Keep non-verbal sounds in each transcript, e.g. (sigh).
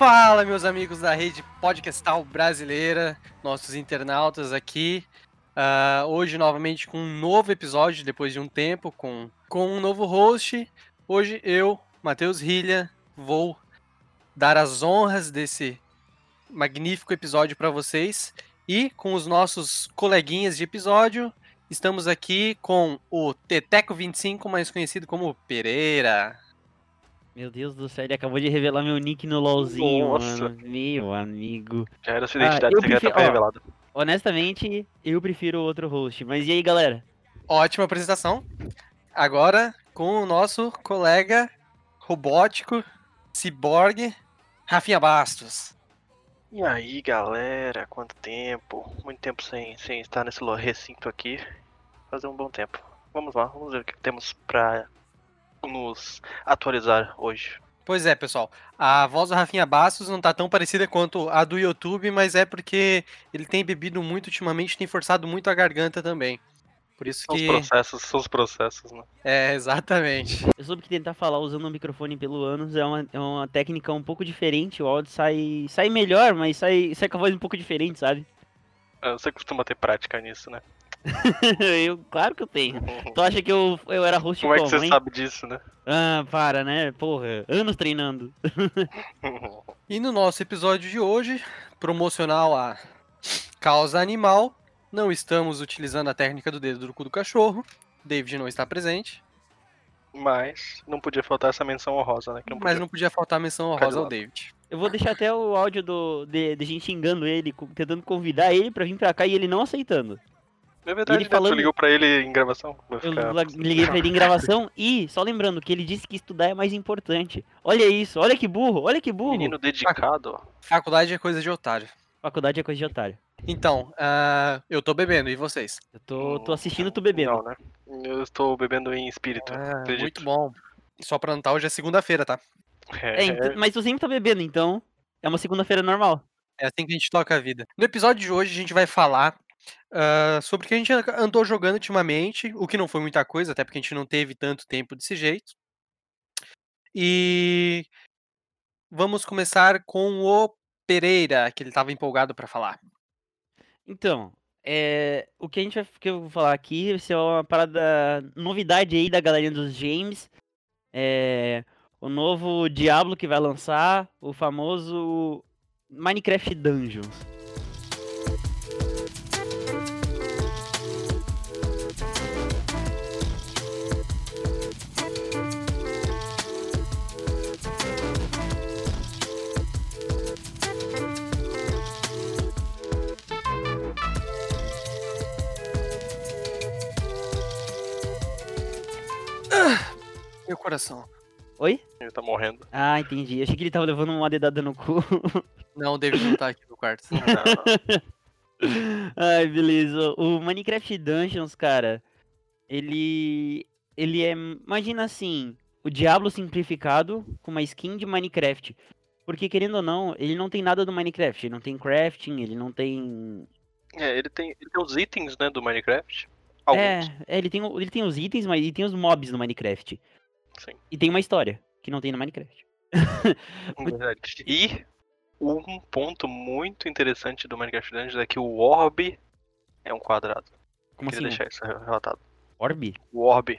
Fala, meus amigos da rede podcastal brasileira, nossos internautas aqui. Uh, hoje, novamente, com um novo episódio, depois de um tempo, com, com um novo host. Hoje, eu, Matheus Rilha, vou dar as honras desse magnífico episódio para vocês. E com os nossos coleguinhas de episódio, estamos aqui com o Teteco25, mais conhecido como Pereira. Meu Deus do céu, ele acabou de revelar meu nick no LOLzinho, Nossa. mano. Meu amigo. Já era sua identidade Ah, secreta prefiro- ó. revelada. Honestamente, eu prefiro outro host. Mas e aí, galera? Ótima apresentação. Agora com o nosso colega robótico, ciborgue, Rafinha Bastos. E aí, galera, quanto tempo? Muito tempo sem, sem estar nesse recinto aqui. Fazer um bom tempo. Vamos lá, vamos ver o que temos pra nos atualizar hoje. Pois é, pessoal. A voz do Rafinha Bastos não tá tão parecida quanto a do YouTube, mas é porque ele tem bebido muito ultimamente, tem forçado muito a garganta também. Por isso São os que. processos, são os processos, né? É, exatamente. Eu soube que tentar falar usando o microfone pelo ânus é uma, é uma técnica um pouco diferente. O áudio sai, sai melhor, mas sai, sai com a voz um pouco diferente, sabe? Ah, Você costuma ter prática nisso, né? (laughs) eu, claro que eu tenho. (laughs) Tu acha que eu, eu era host Como é que como, você hein? sabe disso, né? Ah, para, né? Porra, anos treinando. (laughs) E no nosso episódio de hoje, promocional a causa animal, não estamos utilizando a técnica do dedo do cu do cachorro. David não está presente, Mas não podia faltar essa menção honrosa, né? Que não mas podia. não podia faltar a menção honrosa ao. David. Eu vou deixar até o áudio do, de, de gente xingando ele, tentando convidar ele pra vir pra cá e ele não aceitando. É verdade, ele né? falando- Tu ligou pra ele em gravação? Eu ficar- liguei pra ele em gravação (laughs) e, só lembrando, que ele disse que estudar é mais importante. Olha isso, olha que burro, olha que burro. Menino dedicado. Faculdade é coisa de otário. Faculdade é coisa de otário. Então, ah, eu tô bebendo, e vocês? Eu tô, tô assistindo tu bebendo. Não, né? Eu estou bebendo em espírito. Ah, muito bom. Só pra notar, hoje é segunda-feira, tá? É, ent- mas tu sempre tá bebendo, então é uma segunda-feira normal. É assim que a gente toca a vida. No episódio de hoje, a gente vai falar ah, sobre o que a gente andou jogando ultimamente, o que não foi muita coisa, até porque a gente não teve tanto tempo desse jeito. E vamos começar com o Pereira, que ele tava empolgado pra falar. Então, é, o que a gente vai que eu vou falar aqui vai ser uma parada novidade aí da galerinha dos James. É, o novo Diablo que vai lançar, o famoso Minecraft Dungeons. Meu coração. Oi? Ele tá morrendo. Ah, entendi. Achei que ele tava levando uma dedada no cu. (laughs) Não, o David não tá aqui no quarto. (laughs) Ai, beleza. O Minecraft Dungeons, cara, ele. Ele é. Imagina assim: o Diablo simplificado com uma skin de Minecraft. Porque, querendo ou não, ele não tem nada do Minecraft. Ele não tem crafting, ele não tem. É, ele tem, ele tem os itens, né, do Minecraft. Alguns. É, é, ele, tem, o- ele tem os itens, mas ele tem os mobs no Minecraft. Sim. E tem uma história, que não tem no Minecraft. Verdade. (laughs) E um ponto muito interessante do Minecraft Dungeons é que o orb é um quadrado. Como Queria assim? deixar isso relatado. Orb? O orb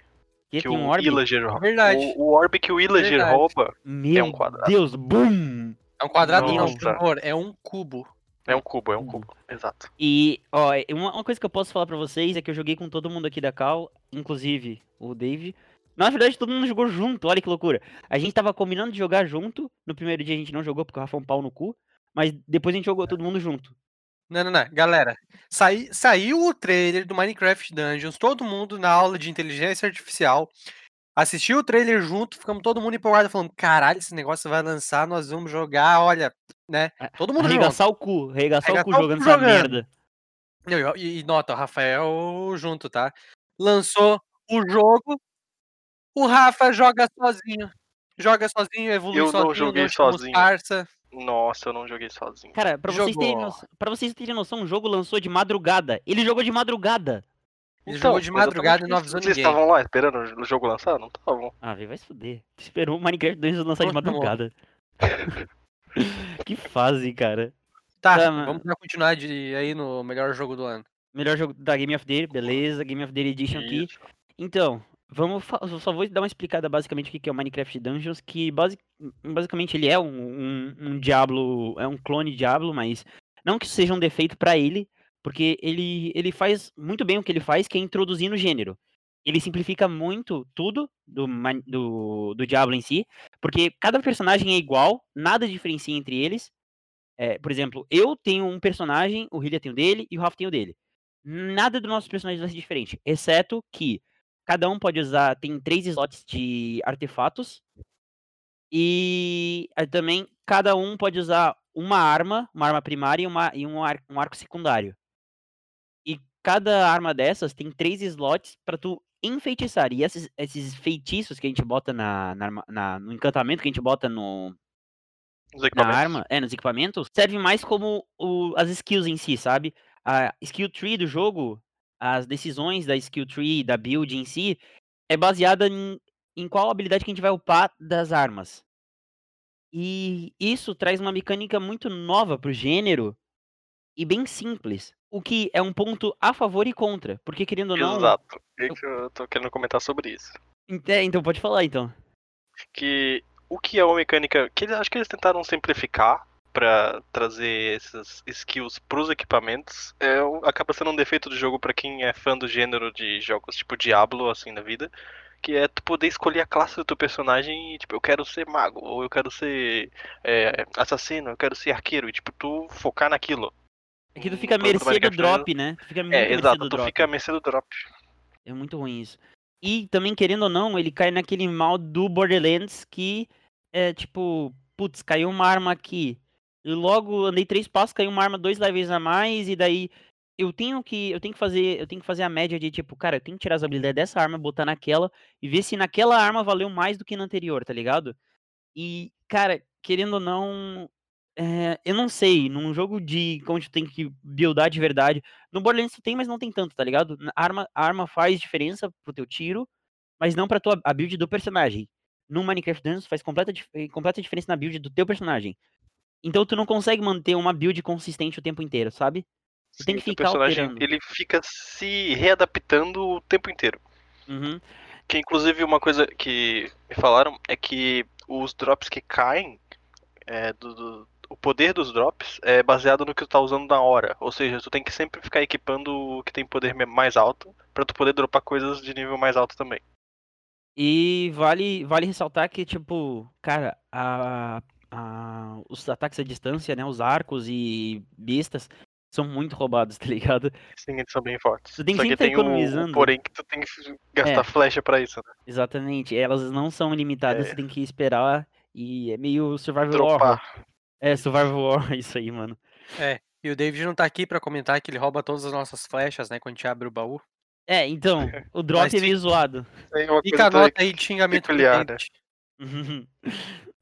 Que, que tem um o orb? Illager rouba. Verdade. O, o orb que o Illager Verdade. rouba Meu um quadrado. Deus, boom! É um quadrado não, Nossa. por favor, é um cubo. É um cubo, é um Cubo. cubo. Exato. E, ó, uma, uma coisa que eu posso falar pra vocês é que eu joguei com todo mundo aqui da Cal, inclusive o Dave. Na verdade, todo mundo jogou junto, olha que loucura. A gente tava combinando de jogar junto. No primeiro dia a gente não jogou porque o Rafa é um pau no cu. Mas depois a gente jogou todo mundo junto. Não, não, não. Galera, sai- saiu o trailer do Minecraft Dungeons, todo mundo na aula de inteligência artificial. Assistiu o trailer junto, ficamos todo mundo empolgado, falando: caralho, esse negócio vai lançar, nós vamos jogar, olha, né? Todo mundo junto. Arregaçar o cu, arregaçar o Arregaçar cu o cu jogando essa jogando. merda. Não, E, e nota, o Rafael junto, tá? Lançou o jogo, o Rafa joga sozinho. Joga sozinho, evolui Eu não sozinho, joguei chama os sozinho. Parça. Nossa, eu não joguei sozinho. Cara, pra vocês, terem noção, pra vocês terem noção, o jogo lançou de madrugada. Ele jogou de madrugada. Ele jogou de madrugada e não avisou Vocês ninguém. estavam lá esperando o jogo lançar? Não estavam. Ah, velho, vai se fuder. Esperou o Minecraft 2 lançar de madrugada. (laughs) que fase, cara. Tá, Tá, mas- vamos dar continuidade aí no melhor jogo do ano. Melhor jogo da Game of the Year, beleza. Game of the Year Edition aqui. Isso. Então, vamos só vou dar uma explicada basicamente o que é o Minecraft Dungeons, que basi- basicamente ele é um, um, um Diablo, é um clone Diablo, mas não que isso seja um defeito pra ele, porque ele, ele faz muito bem o que ele faz, que é introduzir no gênero. Ele simplifica muito tudo do, do, do Diablo em si, porque cada personagem é igual, nada diferencia entre eles. É, por exemplo, eu tenho um personagem, o Hylia tem o dele e o Rafa tem o dele. Nada dos nossos personagens vai ser diferente, exceto que cada um pode usar, tem três slots de artefatos. E aí também cada um pode usar uma arma, uma arma primária e, uma, e um, ar- um arco secundário. E cada arma dessas tem três slots pra tu enfeitiçar. E esses, esses feitiços que a gente bota na, na na- no encantamento que a gente bota no, na arma, é, nos equipamentos, serve mais como o- as skills em si, sabe? A skill tree do jogo, as decisões da skill tree, da build em si, é baseada em, em qual habilidade que a gente vai upar das armas. E isso traz uma mecânica muito nova pro gênero e bem simples. O que é um ponto a favor e contra. Porque querendo ou não. Exato. Que eu tô querendo comentar sobre isso. É, então pode falar então. Que o que é uma mecânica que eles, acho que eles tentaram simplificar pra trazer essas skills pros equipamentos, é, acaba sendo um defeito do jogo pra quem é fã do gênero de jogos tipo Diablo assim na vida, que é tu poder escolher a classe do teu personagem e tipo, eu quero ser mago ou eu quero ser é, assassino, eu quero ser arqueiro e tipo tu focar naquilo. Aqui tu No fica do mercê do drop, né? Tu fica É, exato, tu fica a mercê do drop. É muito ruim isso. E também, querendo ou não, ele cai naquele mal do Borderlands que é tipo, putz, caiu uma arma aqui. E logo andei três passos, caiu uma arma dois levels a mais, e daí eu tenho que. Eu tenho que fazer. Eu tenho que fazer a média de tipo, cara, eu tenho que tirar as habilidades dessa arma, botar naquela, e ver se naquela arma valeu mais do que na anterior, tá ligado? E, cara, querendo ou não. É, eu não sei, num jogo de onde tu tem que buildar de verdade. No Borderlands tu tem, mas não tem tanto, tá ligado? A arma, a arma faz diferença pro teu tiro, mas não pra tua a build do personagem. No Minecraft Dungeons faz completa, eh, completa diferença na build do teu personagem. Então tu não consegue manter uma build consistente o tempo inteiro, sabe? Tu tem Sim, que o ficar personagem alterando. ele fica se readaptando o tempo inteiro. Uhum. Que inclusive uma coisa que me falaram é que os drops que caem, é, do, do- o poder dos drops é baseado no que tu tá usando na hora. Ou seja, tu tem que sempre ficar equipando o que tem poder mais alto pra tu poder dropar coisas de nível mais alto também. E vale, vale ressaltar que, tipo, cara, a, a- os ataques à distância, né? Os arcos e bestas são muito roubados, (laughs) tá ligado? Sim, eles são bem fortes. Tu tem que Só que tem economizando. porém que tu tem que gastar É. flecha pra isso, né? Exatamente. Elas não são limitadas, É. você tem que esperar. E é meio survival horror. É, survival horror, (laughs) isso aí, mano. E o David não tá aqui pra comentar que ele rouba todas as nossas flechas, né? Quando a gente abre o baú. É, então, o (laughs) drop Mas é meio zoado. Fica a nota aí de xingamento peculiar, né? (laughs)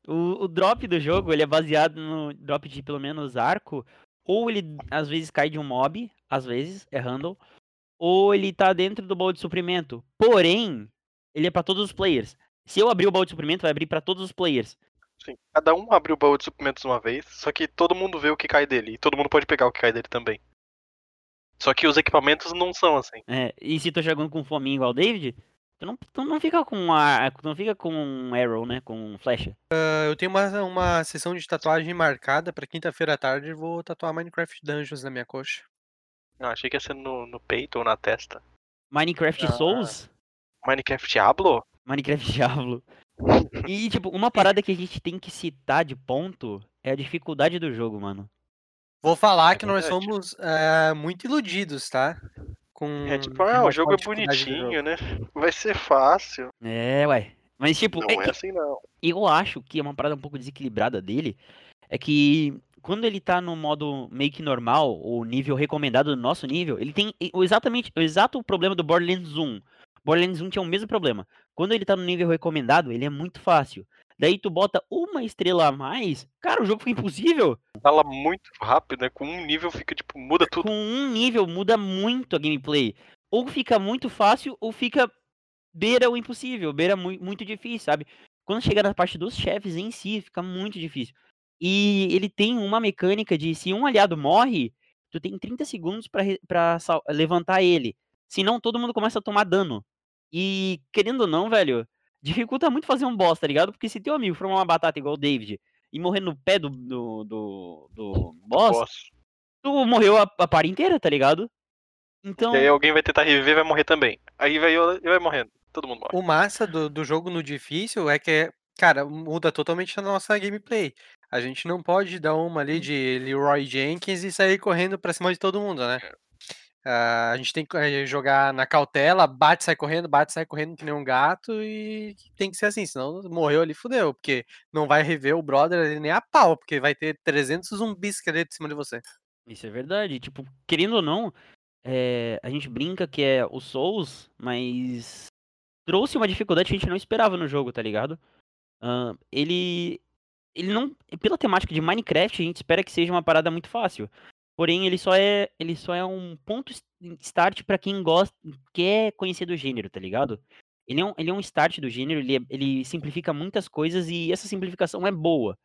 O, o drop do jogo, ele é baseado no drop de pelo menos arco. Ou ele às vezes cai de um mob, às vezes, é handle. Ou ele tá dentro do baú de suprimento. Porém, ele é pra todos os players. Se eu abrir o baú de suprimento, vai abrir pra todos os players. Sim. Cada um abre o baú de suprimentos uma vez, só que todo mundo vê o que cai dele. E todo mundo pode pegar o que cai dele também. Só que os equipamentos não são assim. É, e se tu jogando com fominha igual o David, tu não, tu não fica com a, tu não fica com um arrow, né? Com flecha. Ah, Eu tenho uma, uma sessão de tatuagem marcada pra quinta-feira à tarde e vou tatuar Minecraft Dungeons na minha coxa. Não, achei que ia ser no, no peito ou na testa. Minecraft Ah. Souls, Minecraft Diablo? Minecraft (laughs) Diablo. E, tipo, uma parada que a gente tem que citar de ponto é a dificuldade do jogo, mano. Vou falar É que nós somos ah, muito iludidos, tá? Com É tipo, ah, o jogo é do jogo. bonitinho, né? Vai ser fácil. É, ué. Mas, tipo, Não é é assim não. eu acho que é uma parada um pouco desequilibrada dele. É que quando ele tá no modo meio que normal, ou nível recomendado do nosso nível, ele tem o exatamente o exato problema do Borderlands 1. Borderlands 1 tinha o mesmo problema. Quando ele tá no nível recomendado, ele é muito fácil. Daí tu bota uma estrela a mais, cara, o jogo fica impossível. Fala muito rápido, né? Com um nível fica, tipo, muda tudo. Com um nível muda muito a gameplay. Ou fica muito fácil, ou fica beira o impossível, beira mui- muito difícil, sabe? Quando chega na parte dos chefes em si, fica muito difícil. E ele tem uma mecânica de se um aliado morre, tu tem 30 segundos sal- levantar ele. Senão todo mundo começa a tomar dano. E, querendo ou não, velho, dificulta muito fazer um boss, tá ligado? Porque se teu amigo for uma batata igual o David e morrer no pé do, do, do, do boss, Boss. tu morreu a, a par inteira, tá ligado? Então, E aí alguém vai tentar reviver e vai morrer também. Aí vai, e vai morrendo. Todo mundo morre. O massa do, do jogo no difícil é que, cara, muda totalmente a nossa gameplay. A gente não pode dar uma ali de Leroy Jenkins e sair correndo pra cima de todo mundo, né? Ah, a gente tem que eh, jogar na cautela, bate, sai correndo, bate, sai correndo que nem um gato e tem que ser assim, senão morreu ali, fudeu, porque não vai rever o brother ali nem a pau, porque vai ter 300 zumbis que ali de cima de você. Isso é verdade. Tipo, querendo ou não, é, a gente brinca que é o Souls, mas trouxe uma dificuldade que a gente não esperava no jogo, tá ligado? Ahn, ele. Ele não. Pela temática de Minecraft, a gente espera que seja uma parada muito fácil. Porém, ele só é. Ele só é um ponto start pra quem gosta. quer conhecer do gênero, tá ligado? Ele é um, ele é um start do gênero, ele, é- ele simplifica muitas coisas e essa simplificação é boa.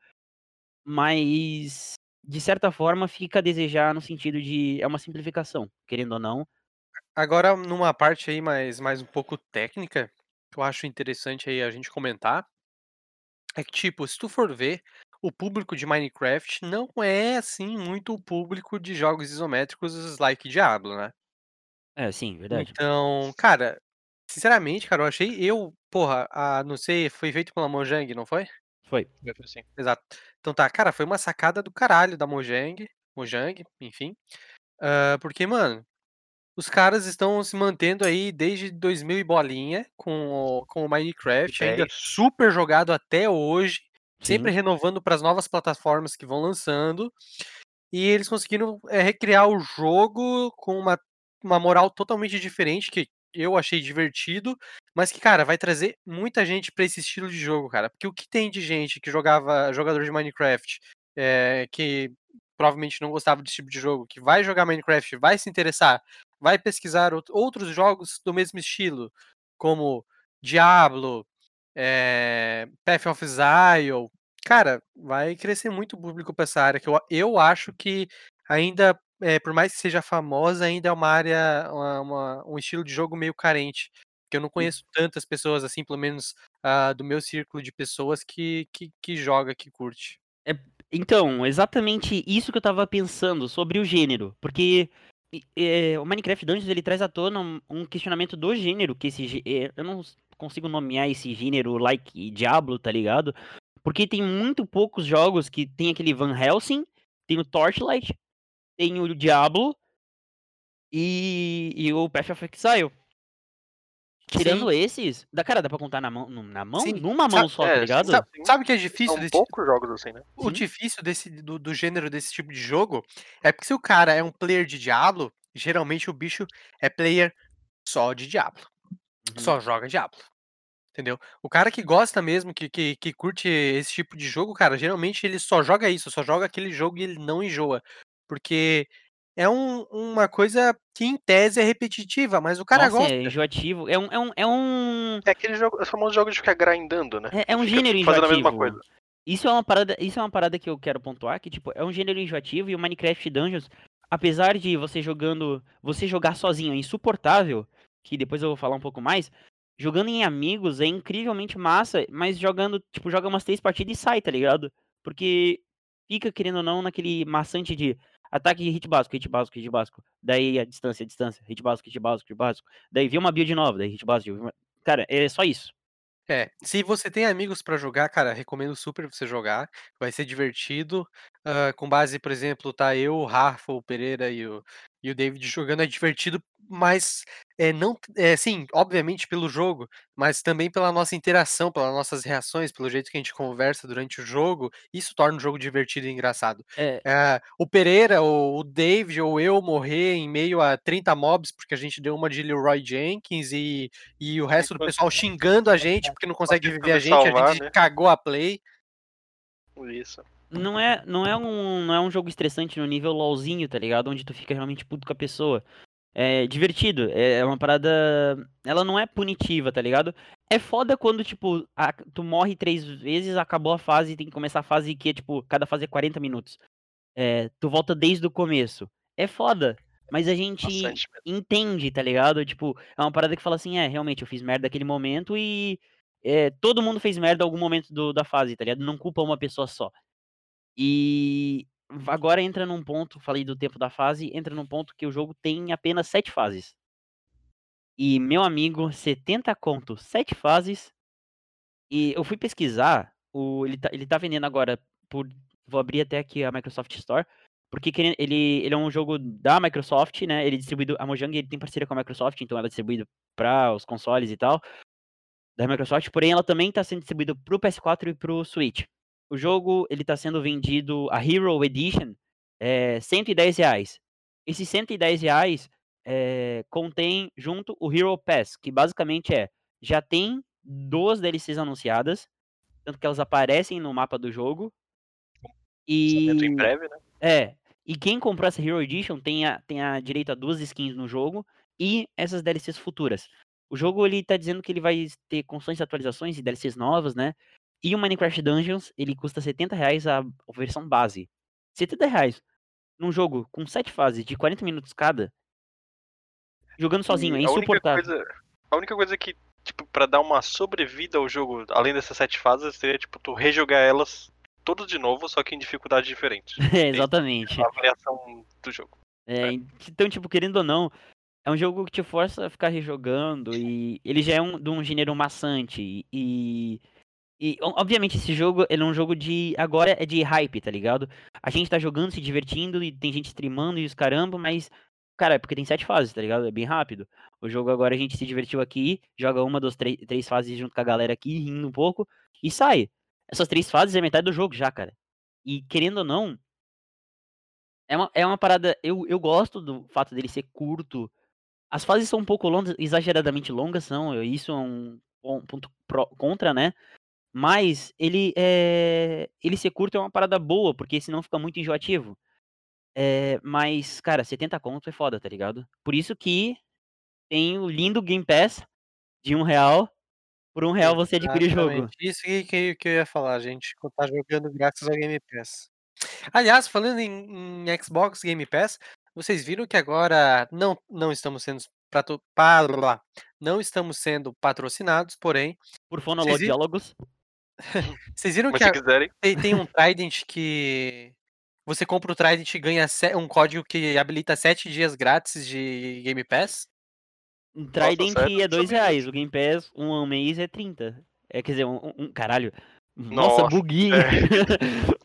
Mas, de certa forma, fica a desejar no sentido de. É uma simplificação, querendo ou não. Agora, numa parte aí mais, mais um pouco técnica, que eu acho interessante aí a gente comentar, é que, tipo, se tu for ver, o público de Minecraft não é, assim, muito o público de jogos isométricos like Diablo, né? É, sim, verdade. Então, cara, sinceramente, cara, eu achei, eu, porra, a, não sei, foi feito pela Mojang, não foi? Foi. Ser assim. Exato. Então tá, cara, foi uma sacada do caralho da Mojang, Mojang, enfim, ah, porque, mano, os caras estão se mantendo aí desde 2000 e bolinha com o, com o Minecraft, ainda 10. super jogado até hoje, sempre Sim. renovando para as novas plataformas que vão lançando. E eles conseguiram é, recriar o jogo com uma, uma moral totalmente diferente, que eu achei divertido, mas que, cara, vai trazer muita gente para esse estilo de jogo, cara. Porque o que tem de gente que jogava, jogador de Minecraft, é, que provavelmente não gostava desse tipo de jogo, que vai jogar Minecraft, vai se interessar, vai pesquisar out- outros jogos do mesmo estilo, como Diablo, é, Path of Exile. Cara, vai crescer muito o público para essa área, que eu, eu acho que ainda, é, por mais que seja famosa, ainda é uma área, uma- uma- um estilo de jogo meio carente. Que eu não conheço tantas pessoas, assim, pelo menos ah, do meu círculo de pessoas que, que, que joga, que curte. Então, exatamente isso que eu tava pensando sobre o gênero. Porque é, o Minecraft Dungeons ele traz à tona um, um questionamento do gênero, que esse é, eu não consigo nomear esse gênero like Diablo, tá ligado? Porque tem muito poucos jogos que tem aquele Van Helsing, tem o Torchlight, tem o Diablo e, e o Path of Exile. Tirando esses, da cara, dá pra contar na mão, na mão? Sim. Numa mão Sabe- só, é, tá ligado? Sabe, Sim. sabe o que é difícil São desse, poucos jogos assim, né? O Sim. difícil desse, do, do gênero desse tipo de jogo é porque se o cara é um player de Diablo, geralmente o bicho é player só de Diablo. Uhum. Só joga Diablo. Entendeu? O cara que gosta mesmo, que, que, que curte esse tipo de jogo, cara, geralmente ele só joga isso, só joga aquele jogo e ele não enjoa. Porque é um- uma coisa que em tese é repetitiva, mas o cara Nossa, gosta. é enjoativo. É um, é um, é um, É aquele jogo, é o famoso jogo de ficar grindando, né? É, é um gênero fazendo a enjoativo. mesma coisa. Isso é uma parada, isso é uma parada que eu quero pontuar, que tipo, é um gênero enjoativo e o Minecraft Dungeons, apesar de você jogando, você jogar sozinho é insuportável, que depois eu vou falar um pouco mais, jogando em amigos é incrivelmente massa, mas jogando, tipo, joga umas três partidas e sai, tá ligado? Porque fica querendo ou não naquele maçante de ataque hit básico, hit básico, hit básico. Daí a distância, a distância, hit básico, hit básico, hit básico. Daí vem uma build nova, daí hit básico. uma- Cara, é só isso. É, se você tem amigos pra jogar, cara, recomendo super você jogar. Vai ser divertido. ah, com base, por exemplo, tá eu, o Rafa, o Pereira e o, e o David jogando é divertido, mas é não, é sim, obviamente pelo jogo, mas também pela nossa interação, pelas nossas reações, pelo jeito que a gente conversa durante o jogo. Isso torna o jogo divertido e engraçado. É, É, o Pereira, ou o David ou eu morrer em meio a 30 mobs porque a gente deu uma de Leroy Jenkins e, e o resto do pessoal (laughs) xingando a gente porque não consegue reviver a gente, a gente né? cagou a play. Isso. Não é, não é um, não é um jogo estressante no nível LOLzinho, tá ligado? Onde tu fica realmente puto com a pessoa. é divertido. É é uma parada. Ela não é punitiva, tá ligado? É foda quando, tipo, a- tu morre três vezes, acabou a fase e tem que começar a fase que é, tipo, cada fase é 40 minutos. É, tu volta desde o começo. É foda. Mas a gente Bastante entende, tá ligado? Tipo, é uma parada que fala assim, é, realmente, eu fiz merda naquele momento e é, todo mundo fez merda em algum momento do- da fase, tá ligado? Não culpa uma pessoa só. E agora entra num ponto, falei do tempo da fase, entra num ponto que o jogo tem apenas sete fases. E, meu amigo, 70 conto, sete fases. E eu fui pesquisar, o, ele, tá, ele tá vendendo agora por. Vou abrir até aqui a Microsoft Store. Porque ele, ele é um jogo da Microsoft, né? Ele é distribuído. A Mojang ele tem parceria com a Microsoft, então ela é distribuída para os consoles e tal. Da Microsoft, porém ela também está sendo distribuída pro PS4 e pro Switch. O jogo ele está sendo vendido, a Hero Edition, é 110 reais. Esses 110 reais é, contém junto o Hero Pass, que basicamente é, já tem duas DLCs anunciadas, tanto que elas aparecem no mapa do jogo. E em breve, né? é, e quem comprou essa Hero Edition tem a, tem a direito a duas skins no jogo e essas DLCs futuras. O jogo ele tá dizendo que ele vai ter constantes atualizações e DLCs novas, né? E o Minecraft Dungeons, ele custa 70 reais a, versão base. 70 reais num jogo com 7 fases de 40 minutos cada, jogando sozinho, é E a única insuportável. coisa, a única coisa que, tipo, pra dar uma sobrevida ao jogo, além dessas sete fases, seria, tipo, tu rejogar elas todas de novo, só que em dificuldade diferente. É, (laughs) exatamente. A variação do jogo. É, então, tipo, querendo ou não, é um jogo que te força a ficar rejogando e ele já é um, de um gênero maçante e, e obviamente esse jogo ele é um jogo de agora é de hype, tá ligado? A gente tá jogando, se divertindo e tem gente streamando e os caramba, mas cara, é porque tem sete fases, tá ligado? É bem rápido. O jogo agora a gente se divertiu aqui, joga uma, duas, três, três fases junto com a galera aqui, rindo um pouco e sai. Essas três fases é metade do jogo já, cara. E querendo ou não, é uma, é uma parada. Eu, eu gosto do fato dele ser curto. As fases são um pouco longas, exageradamente longas, são. Isso é um pon- ponto pró- contra, né? Mas ele é. Ele ser curto é uma parada boa, porque senão fica muito enjoativo. É, mas, cara, 70 conto é foda, tá ligado? Por isso que tem o lindo Game Pass de um real. Por um real você adquire o jogo. Isso que, que, eu ia falar, gente. Tá jogando graças ao Game Pass. Aliás, falando em, em Xbox Game Pass, vocês viram que agora não, não estamos sendo prato, pa- blá, blá, não estamos sendo patrocinados, porém, Por Fonolog Diálogos. (laughs) vocês viram Mas que se a- quiserem, tem, tem um Trident que você compra o Trident e ganha um código que habilita 7 dias grátis de Game Pass? Um Trident sério? é Não dois sabia reais. O Game Pass, um mês é 30. É, quer dizer, um, um- caralho. Nossa, Nossa, buguinho.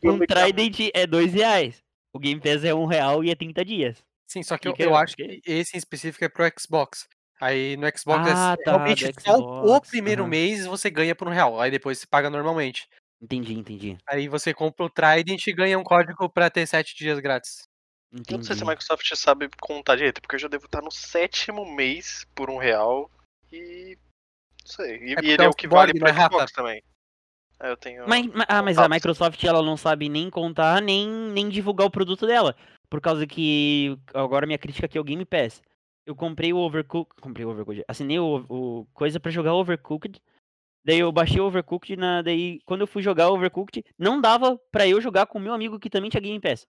Eu (laughs) um Trident é dois reais. O Game Pass é um real e é 30 dias. Sim, só que eu, Que que eu é? acho Que? que esse em específico é pro Xbox. Aí no Xbox é Ah, s- tá, realmente do só o- Xbox, primeiro aham. mês você ganha por um real. Aí depois você paga normalmente. Entendi, entendi. Aí você compra o Trident e ganha um código pra ter 7 dias grátis. eu não sei se a Entendi. Microsoft sabe contar direito, porque eu já devo estar no sétimo mês por um real e. Não sei. E, porque e ele é é o que vale pro né, Rafa? Xbox também. Aí eu tenho. Mas, ma- ah, mas a. Microsoft ela não sabe nem contar, nem, nem divulgar o produto dela. Por causa que. Agora minha crítica aqui é o Game Pass. Eu comprei o Overcooked. Comprei o Overcooked. Assinei o, o coisa pra jogar Overcooked. Daí eu baixei o Overcooked. Na, daí, quando eu fui jogar o Overcooked, não dava pra eu jogar com o meu amigo que também tinha Game Pass.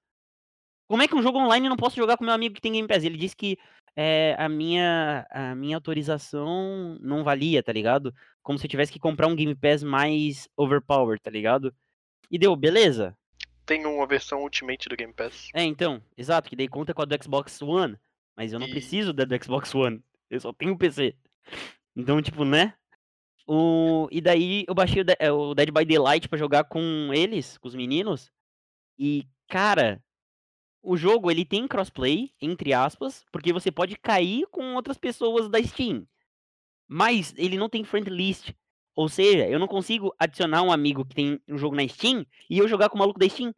Como é que um jogo online eu não posso jogar com o meu amigo que tem Game Pass? Ele disse que é, a, minha, a minha autorização não valia, tá ligado? Como se eu tivesse que comprar um Game Pass mais overpowered, tá ligado? E deu, beleza. Tem uma versão Ultimate do Game Pass. É, então, exato, que daí conta com a do Xbox One. Mas eu não E- preciso da do Xbox One. Eu só tenho o PC. Então, tipo, né? O... E daí eu baixei o, é, o Dead by Daylight pra jogar com eles, com os meninos. E, cara, o jogo ele tem crossplay, entre aspas, porque você pode cair com outras pessoas da Steam. Mas ele não tem friend list. Ou seja, eu não consigo adicionar um amigo que tem um jogo na Steam e eu jogar com o maluco da Steam.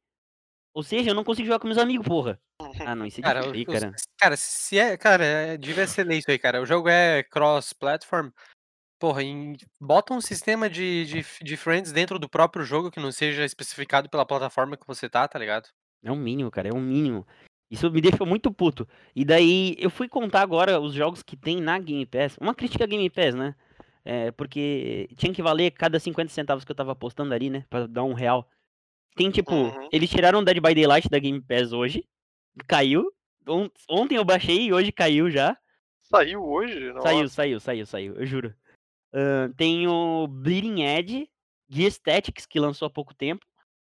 Ou seja, eu não consigo jogar com meus amigos, porra. Ah, não, isso é Cara, difícil, cara. cara, se é. Cara, é- devia ser lei isso aí, cara. O jogo é cross-platform. Porra, em- bota um sistema de, de, de friends dentro do próprio jogo que não seja especificado pela plataforma que você tá, tá ligado? É um mínimo, cara, é um mínimo. Isso me deixou muito puto. E daí eu fui contar agora os jogos que tem na Game Pass. Uma crítica à Game Pass, né? É, porque tinha que valer cada 50 centavos que eu tava apostando ali, né? Pra dar um real. Tem tipo, Uhum. eles tiraram Dead by Daylight da Game Pass hoje. Caiu. On- Ontem eu baixei e hoje caiu já. Saiu hoje? Nossa. Saiu, saiu, saiu, saiu, eu juro. Ahn, tem o Bleeding Edge, Gear Tactics, que lançou há pouco tempo.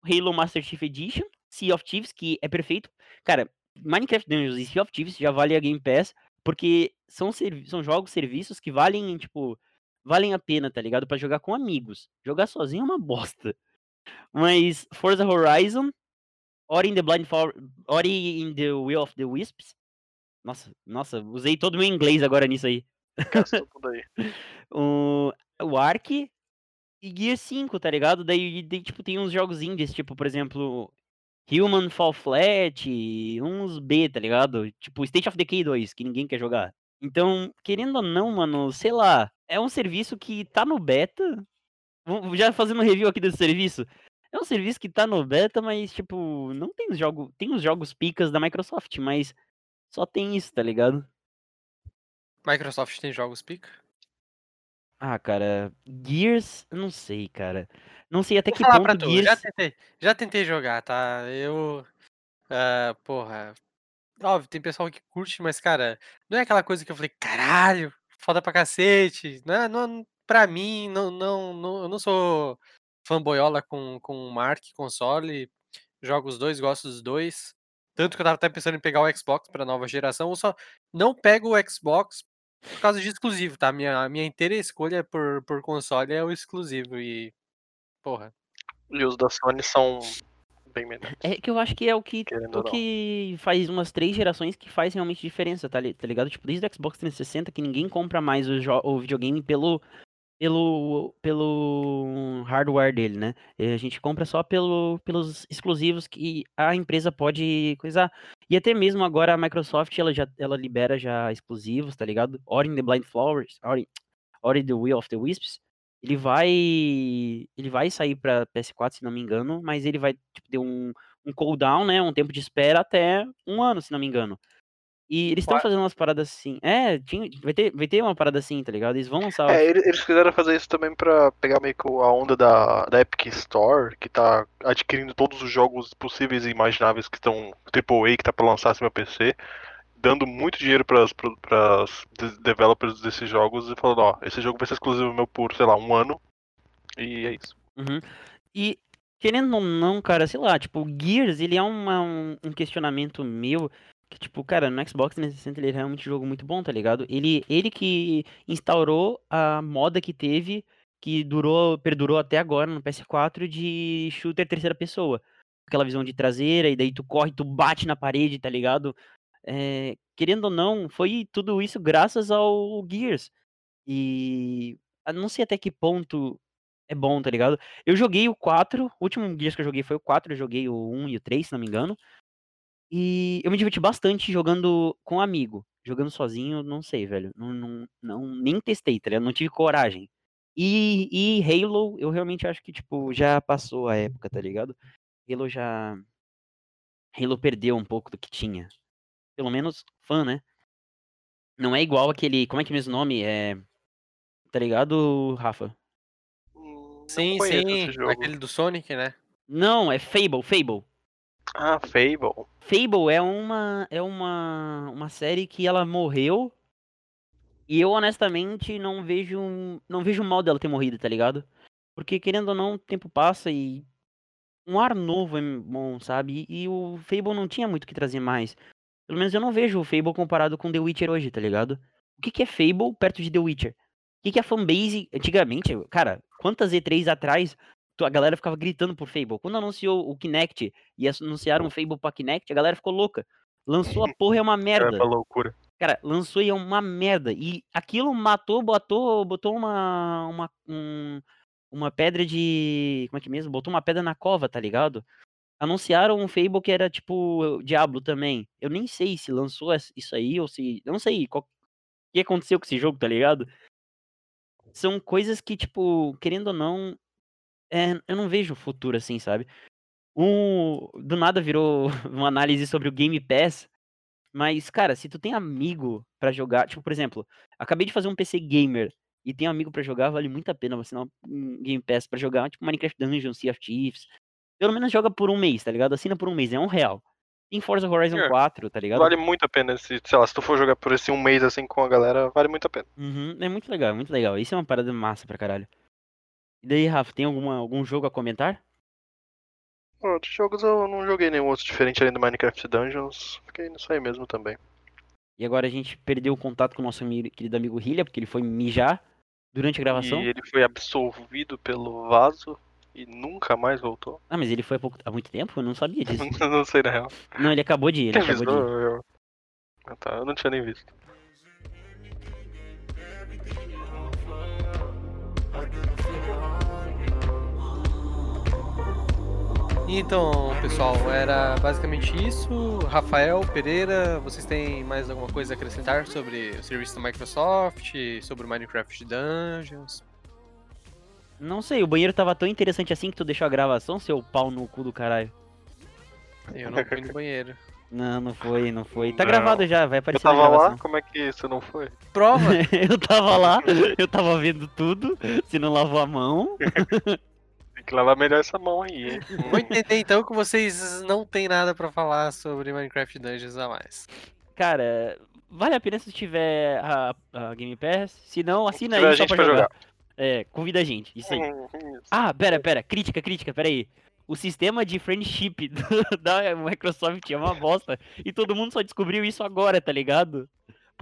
Halo Master Chief Edition, Sea of Thieves, que é perfeito. Cara, Minecraft Dungeons e Sea of Thieves já vale a Game Pass, porque são, são jogos, serviços que valem, tipo, valem a pena, tá ligado? Pra jogar com amigos. Jogar sozinho é uma (laughs) bosta. Mas Forza Horizon, Ori in the Blind For Ori in the Will of the Wisps. Nossa, nossa, usei todo o meu inglês agora nisso aí. Gastou tudo aí. (laughs) o, o Ark e Gear 5, tá ligado? Daí, daí, tipo, tem uns jogos indies, tipo, por exemplo, Human Fall Flat, uns B, tá ligado? Tipo, State of Decay 2, que ninguém quer jogar. Então, querendo ou não, mano, sei lá, é um serviço que tá no beta. Já fazendo um review aqui desse serviço. É um serviço que tá no beta, mas, tipo, não tem os jogos. Tem os jogos picas da Microsoft, mas só tem isso, tá ligado? Microsoft tem jogos pica? Ah, cara, Gears, eu não sei, cara. Não sei até Vou que falar ponto pra tu, Gears. já tentei, já tentei jogar, tá? Eu. ah, porra. Óbvio, tem pessoal que curte, mas, cara, não é aquela coisa que eu falei, caralho, foda pra cacete. Não, é- não, pra mim, não, não, não, eu não sou fanboyola com, com Mark, console. Jogo os dois, gosto dos dois. Tanto que eu tava até pensando em pegar o Xbox pra nova geração. Eu só não pego o Xbox por causa de exclusivo, tá? Minha, a minha inteira escolha por, por console é o exclusivo. E, porra, E os da Sony são bem menores. É que eu acho que é o que, Querendo o que faz umas três gerações que faz realmente diferença, tá, tá ligado? Tipo, desde o Xbox 360 que ninguém compra mais o, o videogame pelo, pelo, pelo hardware dele, né? A gente compra só pelo, pelos exclusivos que a empresa pode coisar. E até mesmo agora a Microsoft, ela já ela libera já exclusivos, tá ligado? Ori the Blind Flowers, Ori, Ori the Will of the Wisps, ele vai ele vai sair pra PS4, se não me engano, mas ele vai tipo, ter um, um cooldown, né? Um tempo de espera até um ano, se não me engano. E eles estão fazendo umas paradas assim. É, tinha, vai, ter, vai ter uma parada assim, tá ligado? Eles vão lançar. É, ele- eles quiseram fazer isso também pra pegar meio que a onda da, da Epic Store, que tá adquirindo todos os jogos possíveis e imagináveis que estão AAA, que tá pra lançar esse meu PC, dando muito dinheiro pras, pras de- developers desses jogos e falando, ó, esse jogo vai ser exclusivo meu por, sei lá, um ano. E é isso. Uhum. E, querendo ou não, cara, sei lá, tipo, o Gears, ele é uma, um, um questionamento meu, que, tipo, cara, no Xbox 360 ele é realmente um jogo muito bom, tá ligado? Ele, ele que instaurou a moda que teve, que durou, perdurou até agora no PS4, de shooter terceira pessoa. Aquela visão de traseira, e daí tu corre, tu bate na parede, tá ligado? É, querendo ou não, foi tudo isso graças ao Gears. E não sei até que ponto é bom, tá ligado? Eu joguei o 4, o último Gears que eu joguei foi o 4, eu joguei o 1 e o 3, se não me engano. E eu me diverti bastante jogando com amigo. Jogando sozinho, não sei, velho. Não, não, não nem testei, tá ligado? Não tive coragem. E, e Halo, eu realmente acho que, tipo, já passou a época, tá ligado? Halo já. Halo perdeu um pouco do que tinha. Pelo menos fã, né? Não é igual aquele. Como é que é o mesmo nome? É. Tá ligado, Rafa? Hum, sim, sim, aquele do Sonic, né? Não, é Fable, Fable. Ah, Fable. Fable é uma é uma uma série que ela morreu e eu honestamente não vejo não vejo mal dela ter morrido, tá ligado? Porque querendo ou não, o tempo passa e um ar novo é bom, sabe? E, o Fable não tinha muito o que trazer mais. Pelo menos eu não vejo o Fable comparado com The Witcher hoje, tá ligado? O que, que é Fable perto de The Witcher? O que, que é fanbase antigamente? Cara, quantas E3 atrás a galera ficava gritando por Fable? Quando anunciou o Kinect e anunciaram o Fable pra Kinect, a galera ficou louca. Lançou a (laughs) porra, é uma É merda. uma loucura. Cara, lançou e é uma merda. E aquilo matou, botou, botou uma, uma, um- uma pedra de. Como é que é mesmo? Botou uma pedra na cova, tá ligado? Anunciaram um Fable que era tipo Diablo também. Eu nem sei se lançou isso aí ou se. Eu não sei qual- o que aconteceu com esse jogo, tá ligado? São coisas que, tipo, querendo ou não, é, eu não vejo futuro assim, sabe? Um, do nada virou (laughs) uma análise sobre o Game Pass. Mas, cara, se tu tem amigo pra jogar, tipo, por exemplo, acabei de fazer um PC gamer e tem amigo pra jogar, vale muito a pena você assinar um Game Pass pra jogar, tipo Minecraft Dungeons, Sea of Thieves. Pelo menos joga por um mês, tá ligado? Assina por um mês, é um real. Tem Forza Horizon É, 4, tá ligado? Vale muito a pena, se, sei lá, se tu for jogar por esse um mês assim com a galera, vale muito a pena. Uhum, é muito legal, é muito legal. Isso é uma parada massa pra caralho. E daí, Rafa, tem alguma, algum jogo a comentar? Outros jogos eu não joguei nenhum outro diferente além do Minecraft Dungeons, fiquei nisso aí mesmo também. E agora a gente perdeu o contato com o nosso ami- querido amigo Hilha, porque ele foi mijar durante a gravação. E ele foi absolvido pelo vaso e nunca mais voltou. Ah, mas ele foi há, pouco, há muito tempo? Eu não sabia disso. (laughs) não sei na real. não, ele acabou de ir, ele Quem acabou avisou? de ir. Eu... Ah, tá, eu não tinha nem visto. Então, pessoal, era basicamente isso. Rafael Pereira, vocês têm mais alguma coisa a acrescentar sobre o serviço da Microsoft, sobre o Minecraft Dungeons? Não sei, o banheiro tava tão interessante assim que tu deixou a gravação, seu pau no cu do caralho. Eu não fui no banheiro. Não, não foi, não foi. Tá Não. gravado já, vai Eu aparecer na tava lá, como é que isso não foi? Prova! (laughs) eu tava lá, (laughs) eu tava vendo tudo, se não lavou a mão. (laughs) Tem que lavar melhor essa mão aí, hein? (laughs) Vou entender então que vocês não têm nada pra falar sobre Minecraft Dungeons a mais. Cara, vale a pena se tiver a, a Game Pass. Se não, assina aí só gente pra pra jogar. É, convida a gente, isso aí. Hum, isso. Ah, pera, pera, crítica, crítica, pera aí. O sistema de friendship do- (laughs) da Microsoft é uma bosta. E todo mundo só descobriu isso agora, tá ligado?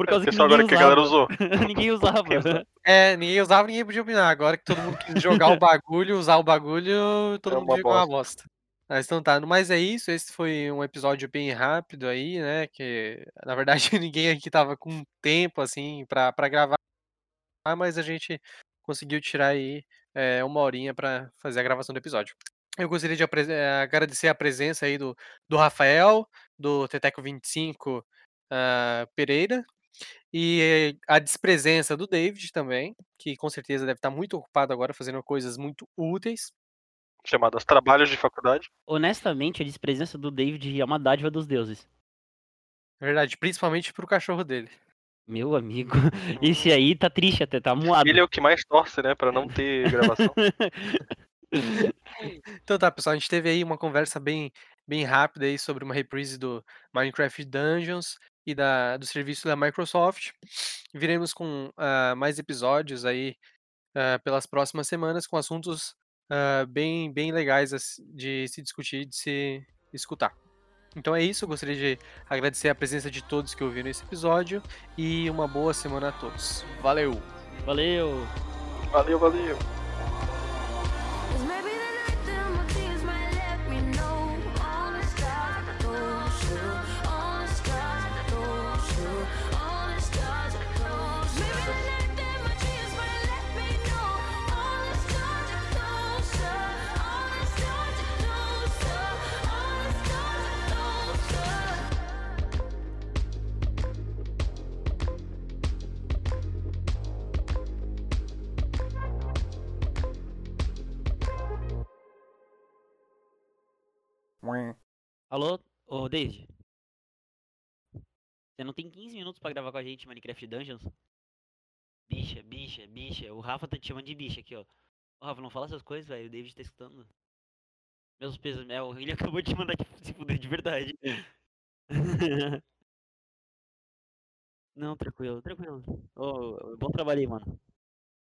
Por causa que Pessoal, ninguém agora que a galera usava. usou. (laughs) ninguém usava. Usava. É, ninguém usava, ninguém podia opinar. Agora que todo mundo quis jogar o (laughs) bagulho, usar o bagulho, todo É mundo que é uma bosta. Mas então tá, mas é isso, esse foi um episódio bem rápido aí, né, que na verdade (laughs) ninguém aqui tava com tempo, assim, pra, pra gravar, mas a gente conseguiu tirar aí é, uma horinha pra fazer a gravação do episódio. Eu gostaria de eh, agradecer a presença aí do, do Rafael, do Teteco25 ah, Pereira, e a despresença do David também, que com certeza deve estar muito ocupado agora fazendo coisas muito úteis. Chamadas trabalhos de faculdade. Honestamente, a despresença do David é uma dádiva dos deuses. Na verdade, principalmente pro cachorro dele. Meu amigo, (laughs) esse aí tá triste até, tá moado. Ele é o que mais torce, né, pra não ter gravação. (laughs) Então tá, pessoal, a gente teve aí uma conversa bem, bem rápida aí sobre uma reprise do Minecraft Dungeons e da, do serviço da Microsoft. Viremos com ah, mais episódios aí ah, pelas próximas semanas com assuntos ah, bem, bem legais de se discutir, de se escutar. Então é isso, eu gostaria de agradecer a presença de todos que ouviram esse episódio e uma boa semana a todos. Valeu! Valeu! Valeu, valeu. Alô, ô David? Você não tem 15 minutos pra gravar com a gente Minecraft Dungeons? Bicha, bicha, bicha. O Rafa tá te chamando de bicha aqui, ó. Ô Rafa, não fala essas coisas, velho. O David tá escutando. Meus pesos, é, o- ele (laughs) acabou de mandar te- (laughs) se fuder de verdade. (laughs) Não, tranquilo, tranquilo. Ô, bom trabalho aí, mano.